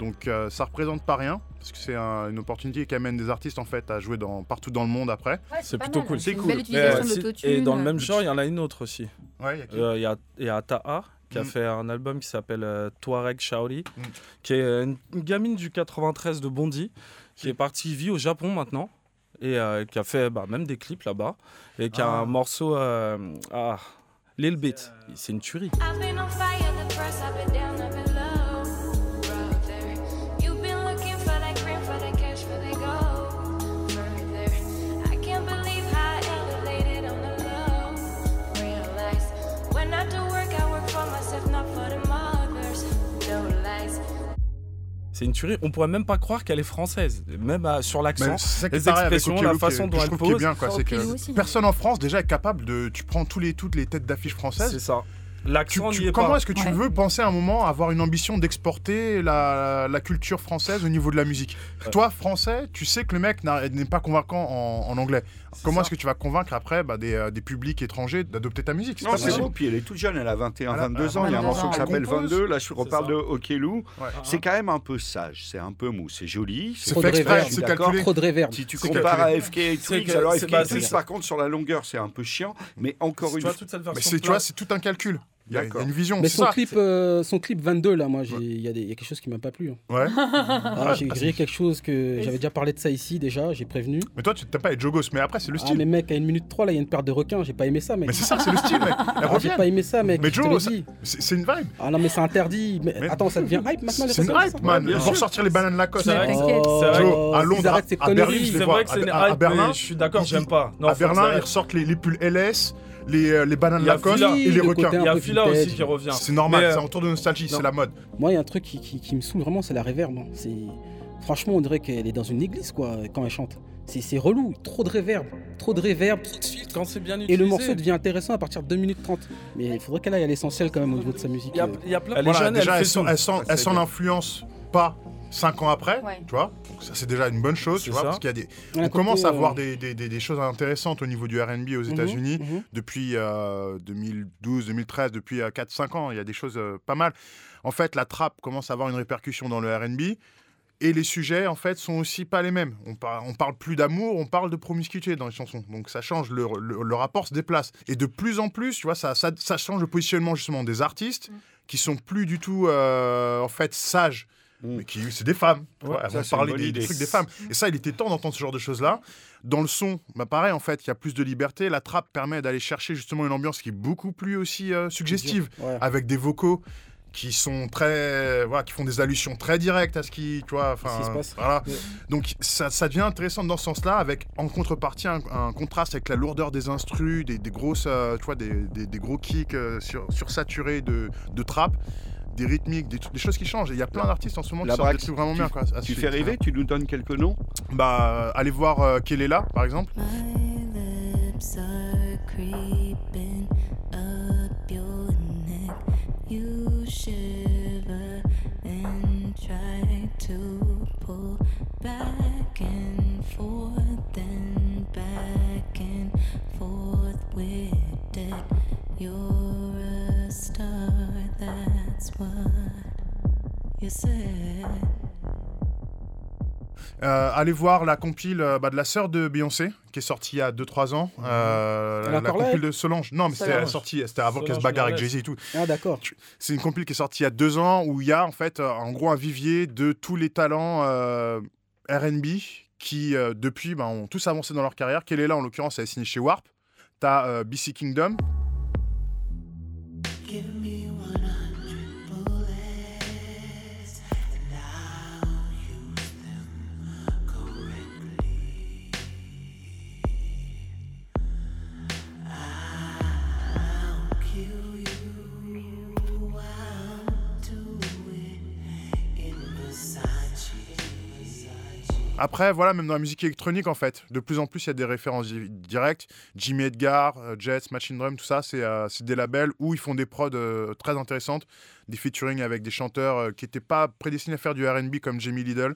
Donc euh, ça représente pas rien parce que c'est un- une opportunité qui amène des artistes en fait à jouer dans, partout dans le monde après. C'est plutôt cool. C'est une cool. belle utilisation de et dans le même genre, il y en a une autre aussi. Ouais, il y a qui? Euh, Il y a, y a Taha qui a Mm. fait un album qui s'appelle euh, Touareg Shaori, Mm. qui est une, une gamine du 93 de Bondy, qui est partie vivre au Japon maintenant. Et euh, qui a fait bah, même des clips là-bas. Et qui a Ah. un morceau. Euh, ah, Lil Bit. C'est une tuerie. I've been on fire the first, I've been down, I've been C'est une tuerie. On pourrait même pas croire qu'elle est française. Même euh, sur l'accent, Mais c'est ça qui est les expressions, la façon que dont je elle trouve qui est pose. bien, quoi, Oh, c'est que Okello aussi. personne en France déjà est capable de. Tu prends tous les, toutes les têtes d'affiches C'est françaises. ça. Tu- L'accent tu- comment est-ce que tu Ouais. veux penser à un moment avoir une ambition d'exporter la, la culture française au niveau de la musique? Ouais. Toi, français, tu sais que le mec n'est pas convaincant en, en anglais. Comment est-ce que tu vas convaincre après bah, des, euh, des publics étrangers d'adopter ta musique C'est Non, pas c'est bon. Puis elle est toute jeune, elle a 21, Elle a- 22 elle a ans. Il y a un 22 morceau qui Elle s'appelle compose. 22. Là, je reparle de Okelou. Ouais. C'est quand même un peu sage, c'est un peu mou, c'est joli. C'est Trop fait de exprès, c'est d'accord. calculé. Trop de réverb. Si tu compares calculé. à FK et Twix, alors c'est- FK et Twix, par contre, sur la longueur, c'est un peu chiant. Mais encore une fois. toute cette Mais version. c'est, tu vois, c'est tout un calcul. Il y a, il y a D'accord. une vision. Mais c'est son ça. clip, euh, son clip 22 là, moi, il y, a y quelque chose qui m'a pas plu. hein. Ouais. Ah, j'ai grillé quelque chose que j'avais déjà parlé de ça ici déjà, j'ai prévenu. Mais toi, tu t'aimes pas les jogos, mais après, c'est le Ah style. mais mec, à une minute 3 là, il y a une paire de requins, j'ai pas aimé ça mec. mais c'est ça, c'est le style, mec. Ah, j'ai pas aimé ça mec. Mais Joe, c'est une vibe. Ah non mais c'est interdit. Mais, Mais- attends, ça devient hype maintenant les C'est une hype, man. Ils vont sortir les bananes Lacoste. C'est vrai. T'inquiète. Oh, C'est vrai. Joe, à Londres, à Berlin, je les C'est vois. vrai que c'est une à, Berlin, je suis d'accord, j'aime pas. Non, à Berlin, ils ressortent les pulls LS, les, euh, les bananes Lacoste et les Le requins. Il y a Fila aussi qui revient. C'est normal, c'est un tour de nostalgie, c'est la mode. Moi, il y a un truc qui, qui- qui me saoule vraiment, c'est la réverb. hein. C'est Franchement, on dirait qu'elle est dans une église, quoi, quand elle chante. C'est c'est relou, trop de réverb, trop de réverb, trop de filtres. Quand c'est bien Et utilisé. le morceau devient intéressant à partir de 2 minutes 30. Mais il faudrait qu'elle aille à l'essentiel quand même au niveau de sa musique. Il y a- euh. il y a plein Elle voilà, déjà, elle sent, elle sent- elle sent l'influence pas 5 ans après, Ouais. tu vois. Donc ça, c'est déjà une bonne chose, tu vois, ça. parce qu'il y a des... On commence à voir euh, des, des- des- choses intéressantes au niveau du R&B aux Mhm, États-Unis depuis euh, 2012, 2013, depuis 4-5 ans. Il y a des choses euh, pas mal. En fait, la trappe commence à avoir une répercussion dans le R&B. Et les sujets, en fait, sont aussi pas les mêmes. On, par- on parle plus d'amour, on parle de promiscuité dans les chansons. Donc ça change, le, le- le rapport se déplace. Et de plus en plus, tu vois, ça, ça, ça change le positionnement justement des artistes qui sont plus du tout, euh, en fait, sages. Mais qui, c'est des femmes. Ouais, parler bonne des, trucs des femmes. Et ça, il était temps d'entendre ce genre de choses-là. Dans le son, bah pareil, en fait, il y a plus de liberté. La trappe permet d'aller chercher justement une ambiance qui est beaucoup plus aussi euh, suggestive, Ouais. avec des vocaux qui sont très, voilà, qui font des allusions très directes à ce qui, tu vois, enfin, voilà. Ouais. Donc ça, ça devient intéressant dans ce sens-là, avec en contrepartie un, un contraste avec la lourdeur des instrus, des, des grosses, euh, tu vois, des, des- des gros kicks euh, sur, sursaturés de, de trap, des rythmiques, des, choses qui changent. Et il y a plein d'artistes en ce moment La qui sortent des trucs vraiment tu- bien. Quoi, à Tu fais rêver, tu nous donnes quelques noms? Bah, allez voir euh, Kelela, par exemple. lips are creeping up your neck. You shiver and try to pull back and forth and back and forth with it. You're a star, Euh, allez voir la compile euh, bah, de la sœur de Beyoncé, qui est sortie il y a 2-3 ans. Euh, la compile de Solange. Non, mais c'était sortie, avant qu'elle se bagarre avec. Jay-Z et tout. Ah, d'accord. C'est une compile qui est sortie il y a deux ans où il y a en fait euh, en gros un vivier de tous les talents euh, RB qui euh, depuis bah, ont tous avancé dans leur carrière. Qu'elle est là en l'occurrence, elle est signée chez Warp. T'as euh, BC Kingdom. Give me Après, voilà, même dans la musique électronique, en fait, de plus en plus, il y a des références di- directes. Jimmy Edgar, euh, Jets, Machine Drum, tout ça, c'est euh, c'est des labels où ils font des prods euh, très intéressantes, des featuring avec des chanteurs qui n'étaient pas prédestinés à faire du RB comme Jamie Lidl,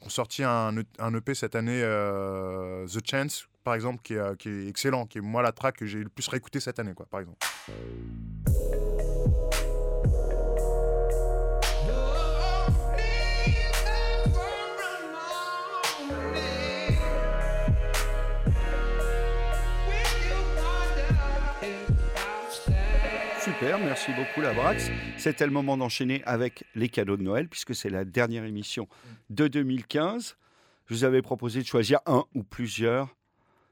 qui ont sorti un, E- un EP cette année, The Chance, par exemple, qui est, qui est excellent, qui est moi la track que j'ai le plus réécouté cette année, quoi, par exemple. Super, merci beaucoup la Brax. C'était le moment d'enchaîner avec les cadeaux de Noël, puisque c'est la dernière émission de 2015. Je vous avais proposé de choisir un ou plusieurs.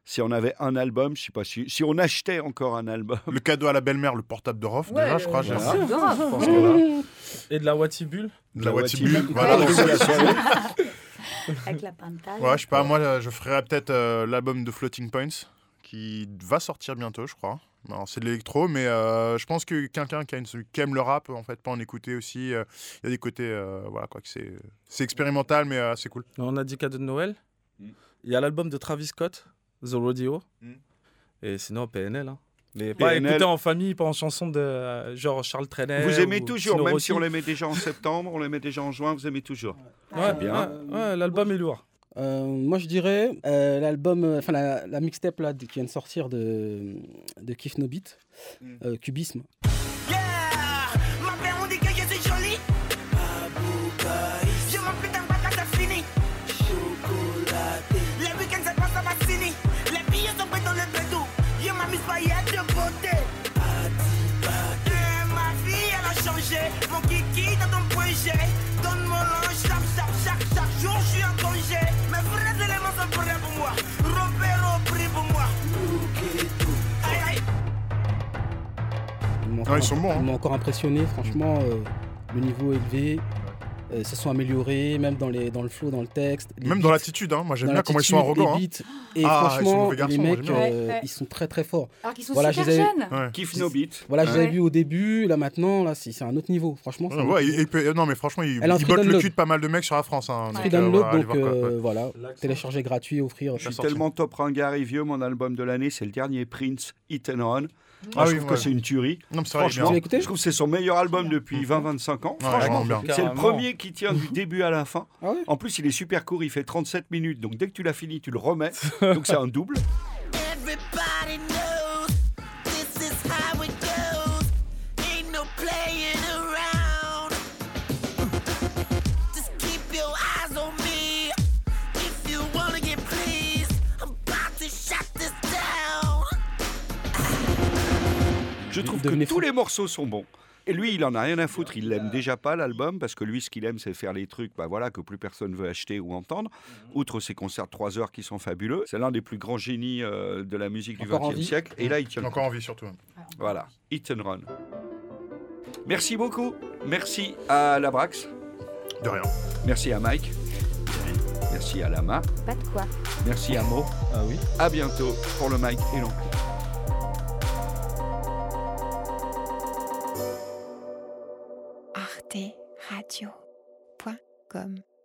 Si on avait un album, je sais pas si, si on achetait encore un album. Le cadeau à la belle-mère, le portable de Rof, déjà, je crois. j'ai- Voilà. Grave. Je pense que là- Et de la Watibule De la La Watibule, Watibule. voilà. La. Avec. Ouais, je sais pas, moi je ferais peut-être euh, l'album de Floating Points qui va sortir bientôt, je crois. Alors, c'est de l'électro, mais euh, je pense que quelqu'un qui, aime le rap, en fait, pas en écouter aussi. euh, Il y a des côtés, euh, voilà, quoi, que c'est c'est expérimental, mais euh, c'est cool. On a dit cadeau de Noël. Mm. Il y a l'album de Travis Scott, The Rodeo. Mm. Et sinon, PNL. Hein. Mais pas PNL. écouter en famille, pas en chanson de euh, genre Charles Trenet. Vous aimez ou toujours, même Rossi. si on les met déjà en septembre, on les met déjà en juin, vous aimez toujours. Ouais, bien. ouais, ouais, l'album est lourd. Euh, moi, je dirais euh, l'album, euh, enfin la, la mixtape là, qui vient de sortir de, de Kif No Beat, euh, Cubisme. Ma mère on dit que je suis jolie. Je m'appelle d'un bac à c'est fini. Chocolaté. Les week-ends ça passe à ma cini. Les billets sont prêts dans le bédou. Je m'amuse pas, y a de beauté. Ma vie elle a changé. Mon kiki dans ton projet. Moi. Rompero pris pour moi. Aïe aïe. Ils m'ont Ah, encore ils sont bons, hein. Ils m'ont encore impressionné, franchement, euh, le niveau élevé. Euh, se sont améliorés, même dans, les, dans le flow, dans le texte. Les Même dans l'attitude, hein. moi j'aime bien comment ils sont arrogants. les hein. beats. Et Ah, ils sont franchement, garçons, les mecs, euh, Ouais, ouais. ils sont très très forts. Alors qu'ils sont Voilà, super je jeunes. Ouais. Kiff no beat. Voilà, je les Ouais. avais vus au début, là maintenant, là, c'est c'est un autre niveau. Franchement, Ouais, ouais, non, mais franchement, il, Elle est en il free botte le cul de pas mal de mecs sur la France. Hein, donc, euh, voilà, euh, Ouais. voilà, télécharger gratuit, offrir. Je suis tellement top ringard et vieux, mon album de l'année, c'est le dernier Prince, Hit and Run. Ah je oui, trouve ouais. que c'est une tuerie. Non, mais vrai, Franchement, écouté je trouve que c'est son meilleur album depuis 20-25 ans. Ouais, Franchement, c'est le premier qui tient du début à la fin. Ah En plus, il est super court, il fait 37 minutes. Donc dès que tu l'as fini, tu le remets. donc c'est un double. Je trouve que tous fou. les morceaux sont bons. Et lui, il en a rien à foutre. Il l'aime déjà pas l'album parce que lui, ce qu'il aime, c'est faire les trucs, bah voilà, que plus personne veut acheter ou entendre. Outre ses concerts de 3 heures qui sont fabuleux, c'est l'un des plus grands génies euh, de la musique du Encore XXe siècle. Et là, il tient. Encore en vie, surtout. Voilà, Hit and Run. Merci beaucoup. Merci à Labrax. De rien. Merci à Mike. Merci à Lama. Pas de quoi. Merci à Mo. Ah oui. À bientôt pour le Mike et l'oncle. arteradio.com